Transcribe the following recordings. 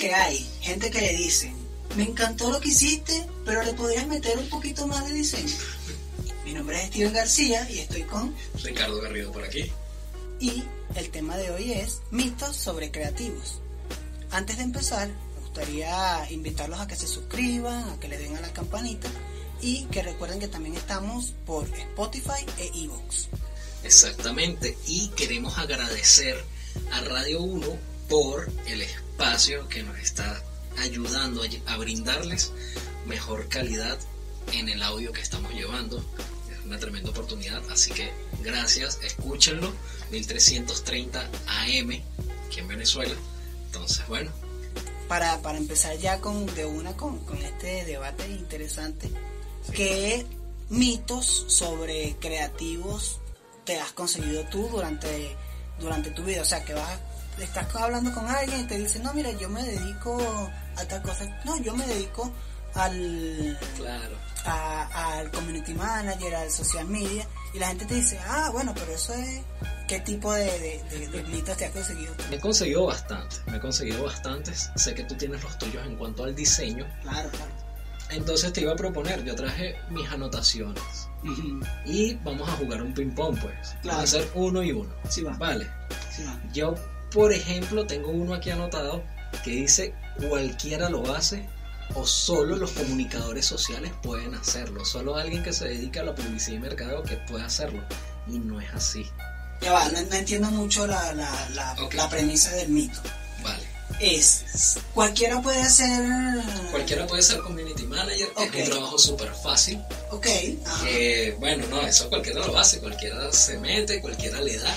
que hay gente que le dice, me encantó lo que hiciste, pero le podrías meter un poquito más de diseño. Mi nombre es Steven García y estoy con... Ricardo Garrido por aquí. Y el tema de hoy es mitos sobre creativos. Antes de empezar, me gustaría invitarlos a que se suscriban, a que le den a la campanita y que recuerden que también estamos por Spotify e Evox. Exactamente, y queremos agradecer a Radio 1 por el espacio que nos está ayudando a brindarles mejor calidad en el audio que estamos llevando. Es una tremenda oportunidad, así que gracias, escúchenlo, 1330 AM aquí en Venezuela. Entonces, bueno. Para, para empezar ya con de una con, con este debate interesante, ¿qué mitos sobre creativos te has conseguido tú durante, durante tu vida? O sea, que vas estás hablando con alguien y te dice, no, mira, yo me dedico a tal cosa. No, yo me dedico al, claro. al community manager, al social media. Y la gente te dice, ah, bueno, pero eso es... ¿Qué tipo de, de, mitos te has conseguido? Me he conseguido bastante, me he conseguido bastantes. Sé que tú tienes los tuyos en cuanto al diseño. Claro, claro. Entonces te iba a proponer, yo traje mis anotaciones. Y vamos a jugar un ping-pong, pues. Claro. Vamos a hacer uno y uno. Sí, va. Vale. Sí, va. Yo por ejemplo, tengo uno aquí anotado que dice cualquiera lo hace o solo los comunicadores sociales pueden hacerlo. Solo alguien que se dedica a la publicidad y mercadeo que puede hacerlo. Y no es así. Ya va, no, entiendo mucho la, la, premisa del mito. Vale. Es, cualquiera puede ser... Cualquiera puede ser community manager, es un trabajo súper fácil. Ok. bueno, no, eso cualquiera lo hace, cualquiera se mete, cualquiera le da,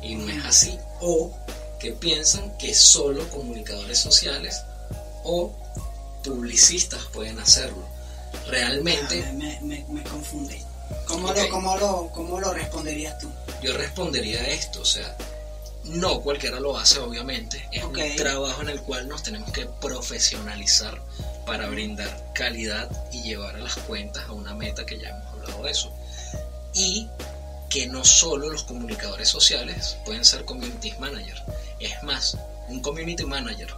y no es así. O que piensan que solo comunicadores sociales o publicistas pueden hacerlo. Realmente... Ah, me, me, me, confunde. ¿Cómo, lo, cómo, lo, ¿Cómo lo responderías tú? Yo respondería esto, o sea, no cualquiera lo hace, obviamente. Es un trabajo en el cual nos tenemos que profesionalizar para brindar calidad y llevar a las cuentas a una meta que ya hemos hablado de eso. Y que no solo los comunicadores sociales pueden ser community manager. Es más, un community manager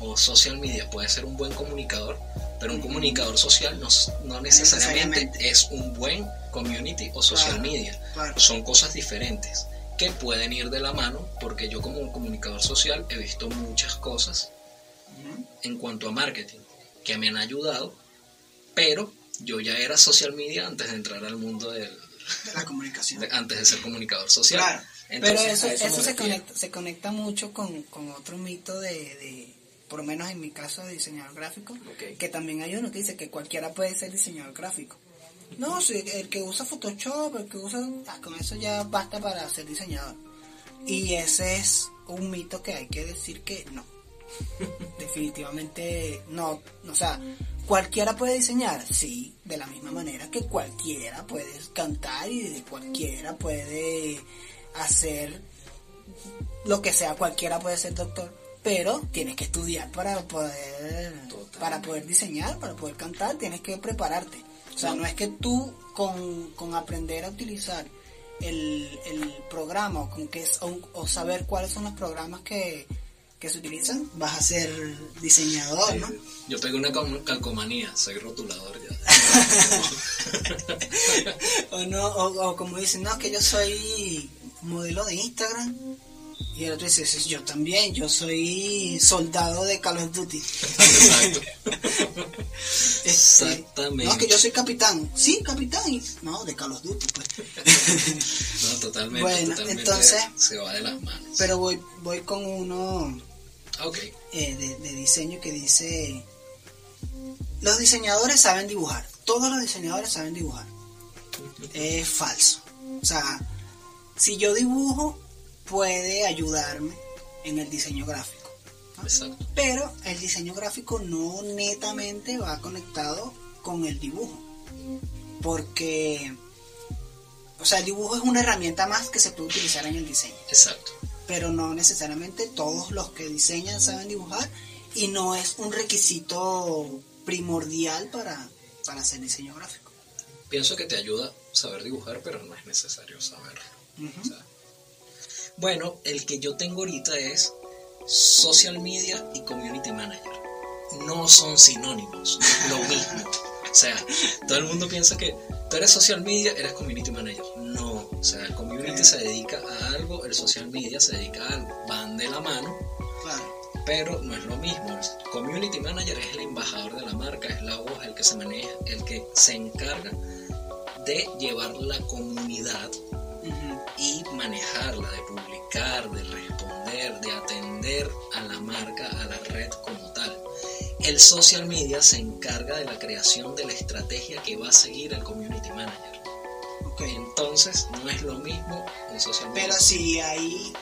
o social media puede ser un buen comunicador, pero un comunicador social no, no necesariamente, es un buen community o social media. Son cosas diferentes que pueden ir de la mano porque yo como un comunicador social he visto muchas cosas en cuanto a marketing que me han ayudado, pero yo ya era social media antes de entrar al mundo del, la comunicación. antes de ser comunicador social. Claro. pero eso, eso, se, conecta, se conecta mucho con, con otro mito de, de, por lo menos en mi caso, de diseñador gráfico, que también hay uno que dice que cualquiera puede ser diseñador gráfico. No, si el que usa Photoshop, el que usa... Ah, con eso ya basta para ser diseñador. Y ese es un mito que hay que decir que no. Definitivamente no. O sea, ¿Cualquiera puede diseñar? Sí, de la misma manera que cualquiera puede cantar y cualquiera puede hacer lo que sea, cualquiera puede ser doctor, pero tienes que estudiar para poder para poder diseñar, para poder cantar, tienes que prepararte. O sea, no es que tú con, con aprender a utilizar el, el programa o, con que, o saber cuáles son los programas que, que se utilizan, vas a ser diseñador, ¿no? Yo tengo una calcomanía, soy rotulador ya. o, no, o, como dicen, no, que yo soy modelo de Instagram. Y el otro dice, yo también, yo soy soldado de Call of Duty. Exacto. Este, Exactamente. No, que yo soy capitán. Sí, capitán. No, de Call of Duty, pues. no, totalmente. Bueno, entonces... Se va de las manos. Pero voy, voy con uno Okay. Eh, de, diseño que dice, los diseñadores saben dibujar, todos los diseñadores saben dibujar. Es falso. O sea, si yo dibujo, puede ayudarme en el diseño gráfico. Pero el diseño gráfico no netamente va conectado con el dibujo. Porque, o sea, el dibujo es una herramienta más que se puede utilizar en el diseño. Exacto pero no necesariamente todos los que diseñan saben dibujar y no es un requisito primordial para, hacer diseño gráfico. Pienso que te ayuda saber dibujar, pero no es necesario saberlo. Bueno, el que yo tengo ahorita es social media y community manager. no son sinónimos, lo mismo. O sea, todo el mundo piensa que tú eres social media, eres community manager. No, o sea, el community se dedica a algo, el social media se dedica a algo. Van de la mano, pero no es lo mismo. El community manager es el embajador de la marca, es la voz, el que se maneja, el que se encarga de llevar la comunidad y manejarla, de publicar, de responder, de atender a la marca, a la red como tal. El social media se encarga de la creación de la estrategia que va a seguir el community manager. Entonces no es lo mismo un social media. Pero si hay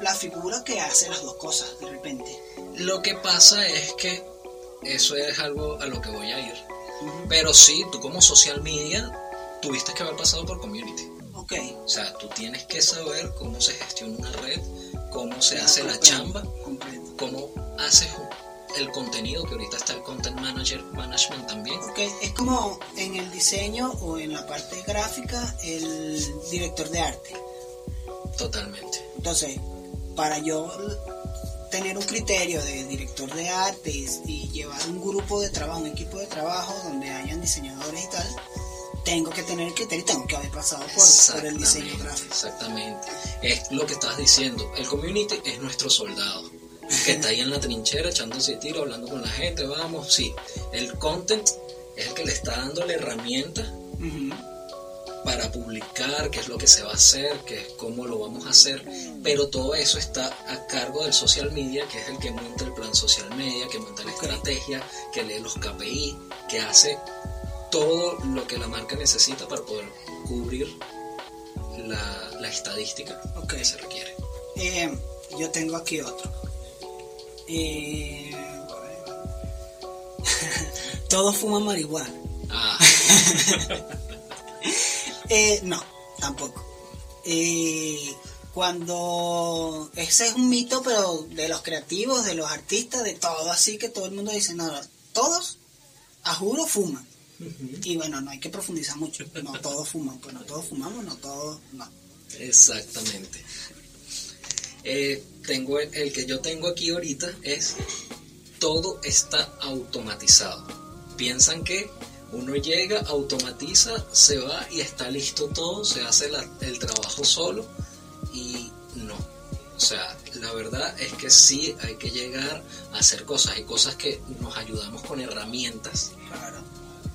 la figura que hace las dos cosas de repente. Lo que pasa es que eso es algo a lo que voy a ir. Pero sí, tú como social media tuviste que haber pasado por community. Ok. O sea, tú tienes que saber cómo se gestiona una red, cómo se hace la chamba, cómo haces el contenido, que ahorita está el content manager management también. Ok, es como en el diseño o en la parte gráfica el director de arte. Totalmente. Entonces, para yo tener un criterio de director de arte y, llevar un grupo de trabajo, un equipo de trabajo donde hayan diseñadores y tal, tengo que tener el criterio y tengo que haber pasado por, el diseño gráfico. Exactamente. Es lo que estás diciendo. El community es nuestro soldado. Que está ahí en la trinchera echándose tiro, hablando con la gente, vamos, sí. El content es el que le está dando la herramienta para publicar, qué es lo que se va a hacer, qué es cómo lo vamos a hacer, pero todo eso está a cargo del social media, que es el que monta el plan social media, que monta la estrategia, que lee los KPI, que hace todo lo que la marca necesita para poder cubrir la, la estadística que se requiere. Eh, yo tengo aquí otro. Eh, todos fuman marihuana. Ah. Eh, no, tampoco. Eh, cuando ese es un mito, pero de los creativos, de los artistas, de todo, así que todo el mundo dice, no, todos, a juro, fuman. Y bueno, no hay que profundizar mucho, no todos fuman, pues no todos fumamos, no todos, no. Exactamente. Eh, tengo el que yo tengo aquí ahorita es todo está automatizado. Piensan que uno llega, automatiza, se va y está listo todo, se hace el trabajo solo y no. O sea, la verdad es que sí hay que llegar a hacer cosas. Hay cosas que nos ayudamos con herramientas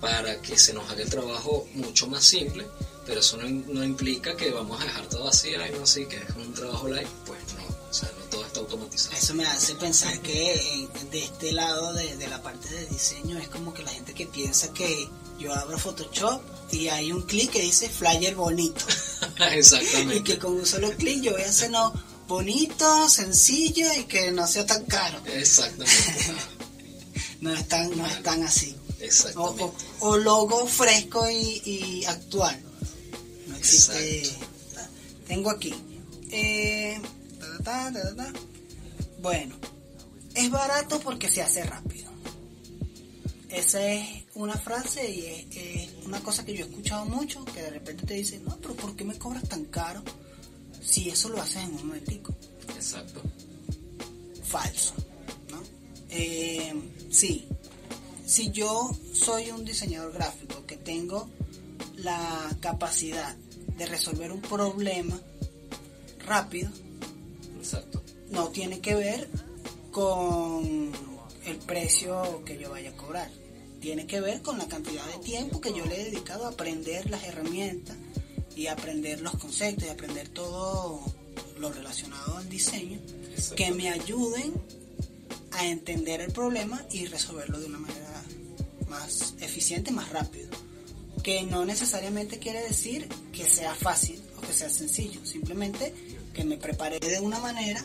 para que se nos haga el trabajo mucho más simple, pero eso no, implica que vamos a dejar todo así, no así, que es un trabajo live, pues no. O sea, no todo está automatizado. Eso me hace pensar que de este lado de, de la parte de diseño es como que la gente que piensa que yo abro Photoshop y hay un clic que dice flyer bonito. Exactamente. y que con un solo clic yo voy a hacerlo bonito, sencillo y que no sea tan caro. Exactamente. no es tan, no es tan así. Exactamente. O, logo fresco y, actual. No existe. Tengo aquí. Eh, bueno, es barato porque se hace rápido. Esa es una frase y es, una cosa que yo he escuchado mucho, que de repente te dicen, no, pero ¿por qué me cobras tan caro si eso lo haces en un momentico? Exacto. Falso, ¿no? Eh, sí, si yo soy un diseñador gráfico que tengo la capacidad de resolver un problema rápido, Exacto. no tiene que ver con el precio que yo vaya a cobrar tiene que ver con la cantidad de tiempo que yo le he dedicado a aprender las herramientas y aprender los conceptos y aprender todo lo relacionado al diseño que me ayuden a entender el problema y resolverlo de una manera más eficiente, más rápido. Que no necesariamente quiere decir que sea fácil o que sea sencillo, simplemente que me prepare de una manera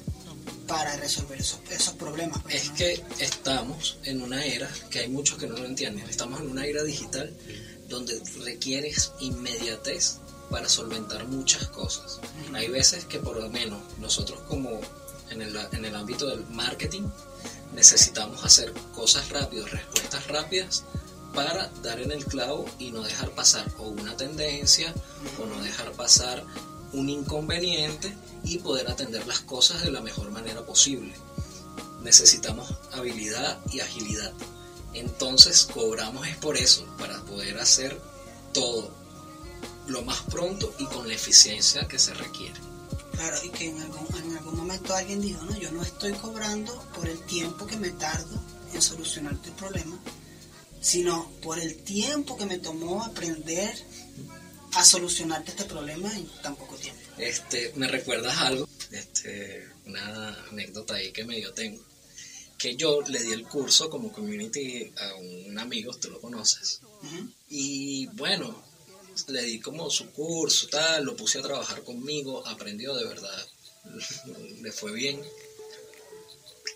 para resolver esos, esos problemas. Pues, es que estamos en una era que hay muchos que no lo entienden. Estamos en una era digital donde requieres inmediatez para solventar muchas cosas. Hay veces que por lo menos nosotros como en el, ámbito del marketing necesitamos hacer cosas rápidas, respuestas rápidas para dar en el clavo y no dejar pasar o una tendencia o no dejar pasar un inconveniente y poder atender las cosas de la mejor manera posible. necesitamos habilidad y agilidad. Entonces cobramos es por eso, para poder hacer todo lo más pronto y con la eficiencia que se requiere. Claro, y que en algún, en algún momento alguien dijo, no, yo no estoy cobrando por el tiempo que me tardo en solucionar el problema, sino por el tiempo que me tomó aprender a solucionarte este problema en tan poco tiempo. Este, ¿Me recuerdas algo? Este, una anécdota ahí que medio tengo. Que yo le di el curso como community a un amigo, tú lo conoces. Y bueno, le di como su curso, tal, lo puse a trabajar conmigo, aprendió de verdad, le fue bien.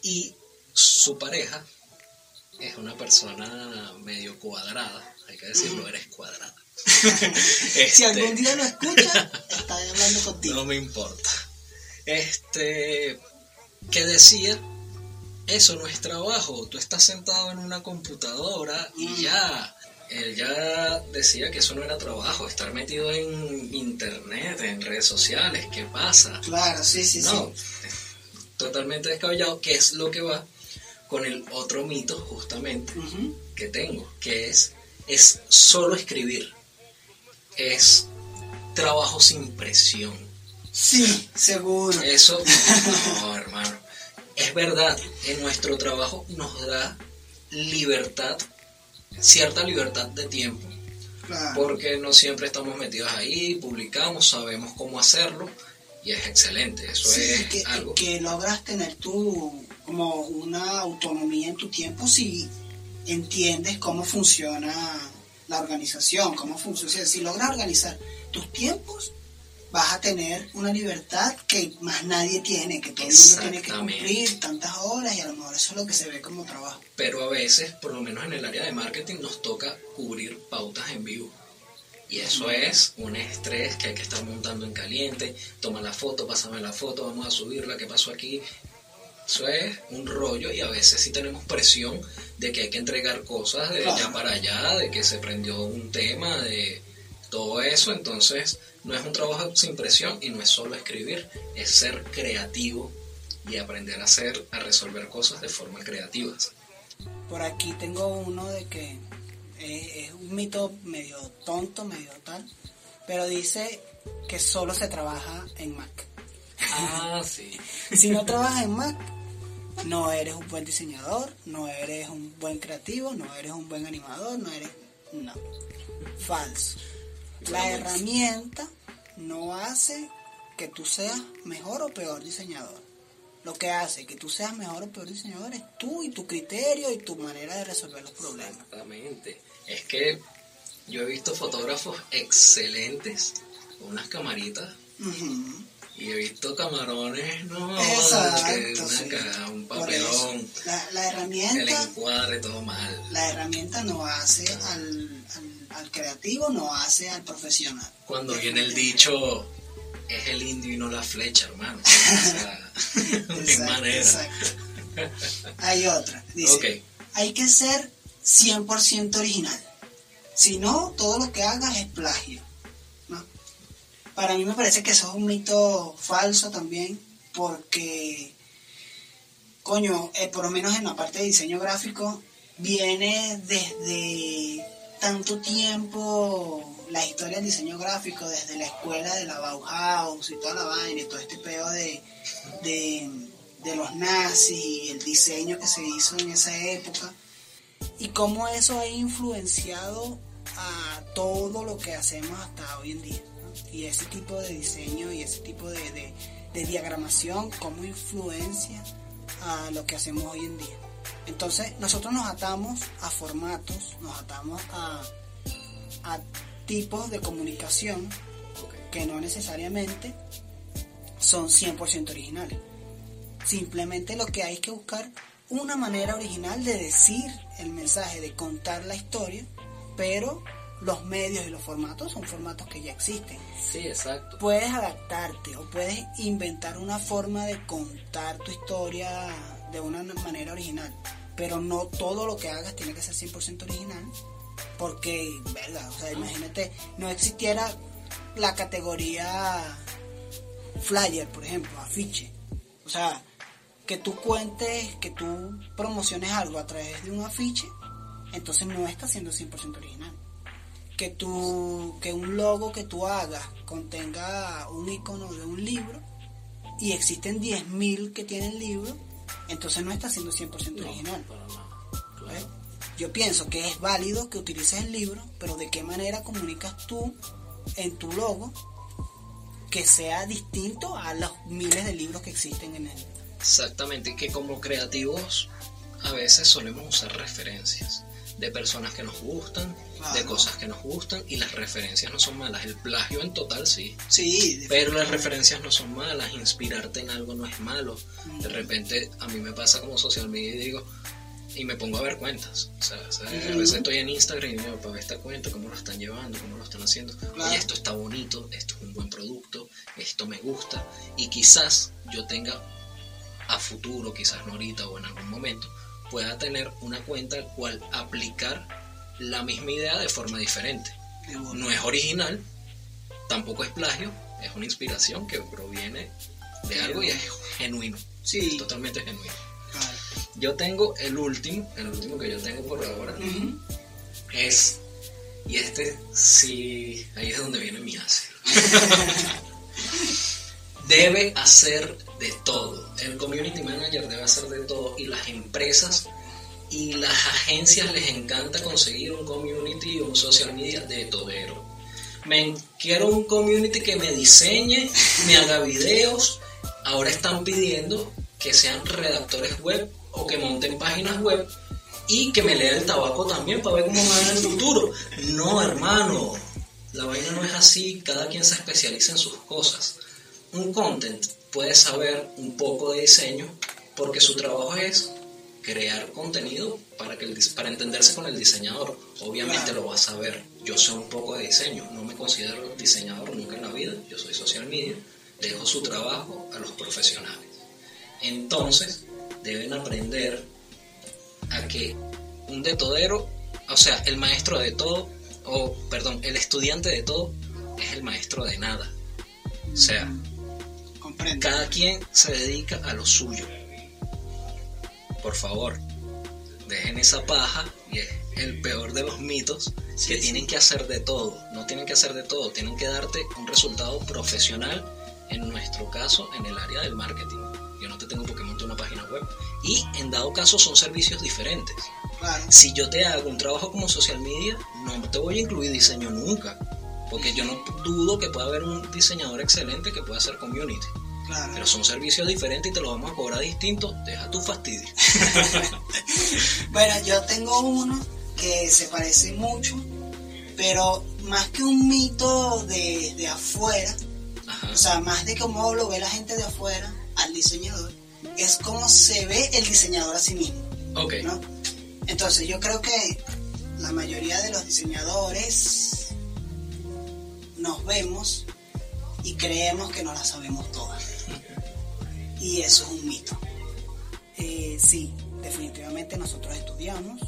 Y su pareja es una persona medio cuadrada, hay que decirlo, eres cuadrada. si algún día lo escucha, está hablando contigo. No me importa. Este, que decía, eso no es trabajo, tú estás sentado en una computadora y mm. ya. Él ya decía que eso no era trabajo, estar metido en internet, en redes sociales, ¿qué pasa? Claro, sí, sí, no, Totalmente descabellado, que es lo que va con el otro mito justamente que tengo, que es, es solo escribir, es trabajo sin presión. Sí, seguro. Eso, no, hermano. Es verdad, en nuestro trabajo nos da libertad, cierta libertad de tiempo. Porque no siempre estamos metidos ahí, publicamos, sabemos cómo hacerlo y es excelente. Eso es que, algo. Que logras tener tú como una autonomía en tu tiempo si entiendes cómo funciona la organización, cómo funciona. si logras organizar tus tiempos, vas a tener una libertad que más nadie tiene, que todo el mundo tiene que cumplir tantas horas y a lo mejor eso es lo que se ve como trabajo. Pero a veces, por lo menos en el área de marketing, nos toca cubrir pautas en vivo. Y eso es un estrés que hay que estar montando en caliente. Toma la foto, pásame la foto, vamos a subirla, ¿qué pasó aquí? Eso es un rollo y a veces sí tenemos presión de que hay que entregar cosas de allá para allá, de que se prendió un tema, de todo eso. Entonces no es un trabajo sin presión y no es solo escribir, es ser creativo y aprender a hacer, a resolver cosas de forma creativa. Por aquí tengo uno de que es un mito medio tonto, medio tal, pero dice que solo se trabaja en Mac. Ah, sí. si no trabajas en Mac, no eres un buen diseñador, no eres un buen creativo, no eres un buen animador, no eres... No. Falso. La herramienta no hace que tú seas mejor o peor diseñador. Lo que hace que tú seas mejor o peor diseñador es tú y tu criterio y tu manera de resolver los problemas. Exactamente. Es que yo he visto fotógrafos excelentes con unas camaritas y he visto camarones, no, Exacto, un papelón, la, herramienta, el encuadre todo mal. La herramienta no hace al, al, creativo, no hace al profesional. Cuando viene el dicho, es el indio y no la flecha, hermano. O sea, manera. Exacto. Hay otra, dice, hay que ser 100% original. Si no, todo lo que hagas es plagio para mí me parece que eso es un mito falso también, porque, coño, eh, por lo menos en la parte de diseño gráfico, viene desde tanto tiempo la historia del diseño gráfico, desde la escuela de la Bauhaus y toda la vaina, y todo este pedo de, de, de los nazis y el diseño que se hizo en esa época, y cómo eso ha influenciado a todo lo que hacemos hasta hoy en día y ese tipo de diseño y ese tipo de, diagramación, cómo influencia a lo que hacemos hoy en día. Entonces nosotros nos atamos a formatos, nos atamos a, a tipos de comunicación que no necesariamente son 100% originales. Simplemente lo que hay que buscar una manera original de decir el mensaje, de contar la historia, pero los medios y los formatos son formatos que ya existen. Sí, exacto. Puedes adaptarte o puedes inventar una forma de contar tu historia de una manera original, pero no todo lo que hagas tiene que ser 100% original, porque, verdad, o sea, imagínate, no existiera la categoría flyer, por ejemplo, afiche. O sea, que tú cuentes, que tú promociones algo a través de un afiche, entonces no está siendo 100% original. Que, tú, que un logo que tú hagas contenga un icono de un libro y existen 10.000 que tienen libro, entonces no está siendo 100% original. ¿Eh? Yo pienso que es válido que utilices el libro, pero de qué manera comunicas tú en tu logo que sea distinto a los miles de libros que existen en él. Exactamente, que como creativos a veces solemos usar referencias de personas que nos gustan, de cosas que nos gustan y las referencias no son malas. El plagio en total sí. Sí. Pero las referencias no son malas, inspirarte en algo no es malo. De mm. repente a mí me pasa como social media y digo, y me pongo a ver cuentas. O sea, a veces estoy en Instagram y digo, para ver esta cuenta, cómo lo están llevando, cómo lo están haciendo. Oye, esto está bonito, esto es un buen producto, esto me gusta. Y quizás yo tenga a futuro, quizás no ahorita o en algún momento, pueda tener una cuenta al cual aplicar la misma idea de forma diferente. No es original, tampoco es plagio, es una inspiración que proviene de algo y es genuino. Sí. totalmente genuino. Yo tengo el último, el último que yo tengo por ahora, es, y este sí, ahí es donde viene mi ácido. debe hacer de todo. El community manager debe hacer de todo y las empresas y las agencias les encanta conseguir un community o un social media de todero. Me quiero un community que me diseñe, me haga videos. Ahora están pidiendo que sean redactores web o que monten páginas web y que me lea el tabaco también para ver cómo va en el futuro. No, hermano, la vaina no es así, cada quien se especializa en sus cosas. Un content puede saber un poco de diseño porque su trabajo es crear contenido para, que para entenderse con el diseñador. Obviamente lo va a saber. Yo sé un poco de diseño, no me considero diseñador nunca en la vida, yo soy social media, dejo su trabajo a los profesionales. Entonces, deben aprender a que un de todero, o sea, el maestro de todo, o perdón, el estudiante de todo es el maestro de nada. O sea, cada quien se dedica a lo suyo. Por favor, dejen esa paja y es el peor de los mitos que tienen que hacer de todo. No tienen que hacer de todo, tienen que darte un resultado profesional, en nuestro caso, en el área del marketing yo no te tengo porque montar una página web. Y en dado caso son servicios diferentes. Si yo te hago un trabajo como social media, no te voy a incluir diseño nunca. Porque yo no dudo que pueda haber un diseñador excelente que pueda hacer community. Pero son servicios diferentes y te los vamos a cobrar distintos. Deja tu fastidio. bueno, yo tengo uno que se parece mucho, pero más que un mito de, de afuera, o sea, más de cómo lo ve la gente de afuera, al diseñador es cómo se ve el diseñador a sí mismo. Ok. Entonces yo creo que la mayoría de los diseñadores nos vemos y creemos que no la sabemos todas. Y eso es un mito. Eh, sí, definitivamente nosotros estudiamos,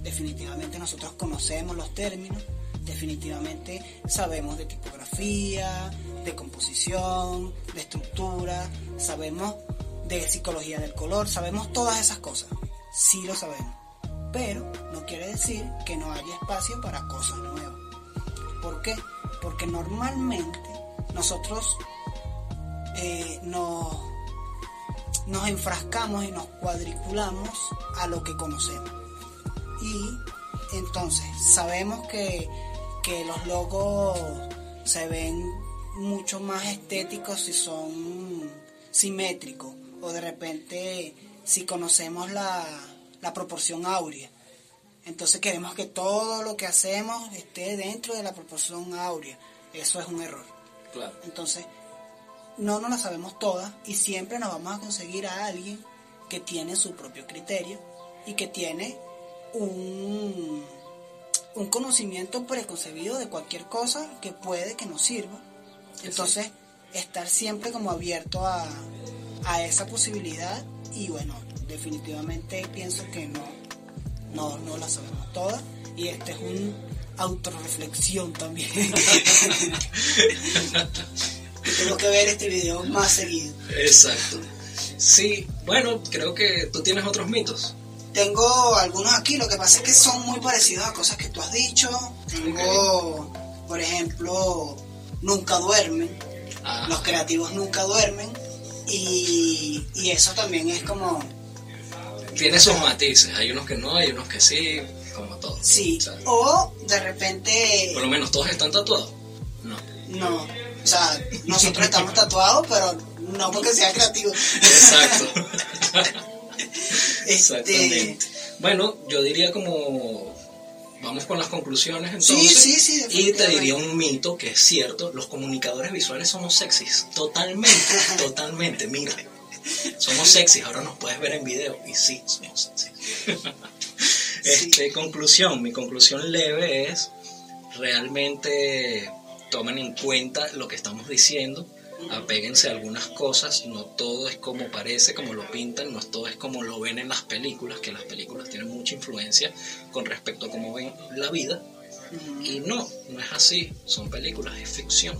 definitivamente nosotros conocemos los términos, definitivamente sabemos de tipografía, de composición, de estructura, sabemos de psicología del color, sabemos todas esas cosas, sí lo sabemos, pero no quiere decir que no haya espacio para cosas nuevas. ¿Por qué? Porque normalmente nosotros eh, nos, nos enfrascamos y nos cuadriculamos a lo que conocemos. Y entonces sabemos que, que los logos se ven mucho más estéticos si son simétricos o de repente si conocemos la, proporción áurea. Entonces queremos que todo lo que hacemos esté dentro de la proporción áurea. Eso es un error. Entonces, no nos la sabemos todas y siempre nos vamos a conseguir a alguien que tiene su propio criterio y que tiene un, un conocimiento preconcebido de cualquier cosa que puede que nos sirva. Entonces, estar siempre como abierto a, esa posibilidad y bueno, definitivamente pienso que no, no, no la sabemos todas y este es un autorreflexión también. Tengo que ver este video más seguido. Exacto. Sí, bueno, creo que tú tienes otros mitos. Tengo algunos aquí, lo que pasa es que son muy parecidos a cosas que tú has dicho. Tengo, por ejemplo, nunca duermen. Ah. Los creativos nunca duermen. Y, y eso también es como... Tiene sus matices, hay unos que no, hay unos que sí, como todo. Sí, O sea, o de repente... por lo menos todos están tatuados. No. No, o sea, nosotros estamos tatuados, pero no porque sea creativo. Exacto. Este, Exactamente. Bueno, yo diría como vamos con las conclusiones Sí, entonces. sí, sí, Y te diría un mito que es cierto, los comunicadores visuales somos sexys, totalmente, totalmente, mira. Somos sexys, ahora nos puedes ver en video y sí, somos sexys. Este, conclusión, mi conclusión leve es realmente tomen en cuenta lo que estamos diciendo, apéguense a algunas cosas, no todo es como parece, como lo pintan, no todo es como lo ven en las películas, que las películas tienen mucha influencia con respecto a cómo ven la vida, y no, no es así, son películas, es ficción.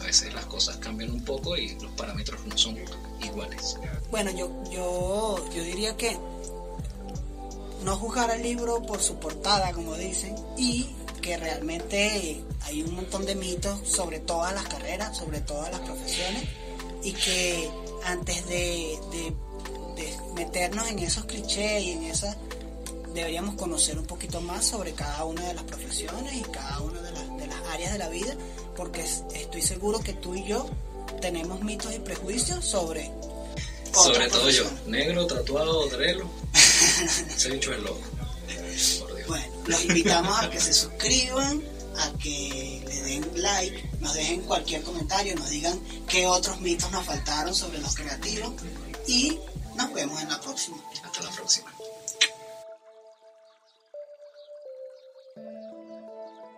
A veces las cosas cambian un poco y los parámetros no son iguales. Bueno, yo, yo, yo diría que no juzgar al libro por su portada, como dicen, y que realmente hay un montón de mitos sobre todas las carreras, sobre todas las profesiones, y que antes de, de- de meternos en esos clichés y en esas, deberíamos conocer un poquito más sobre cada una de las profesiones y cada una de, las- de las áreas de la vida, porque es- estoy seguro que tú y yo tenemos mitos y prejuicios sobre Sobre todo yo, negro, tatuado, drelo. Ese bicho es loco. Los invitamos a que se suscriban, a que le den like, nos dejen cualquier comentario, nos digan qué otros mitos nos faltaron sobre los creativos y nos vemos en la próxima. Hasta la próxima.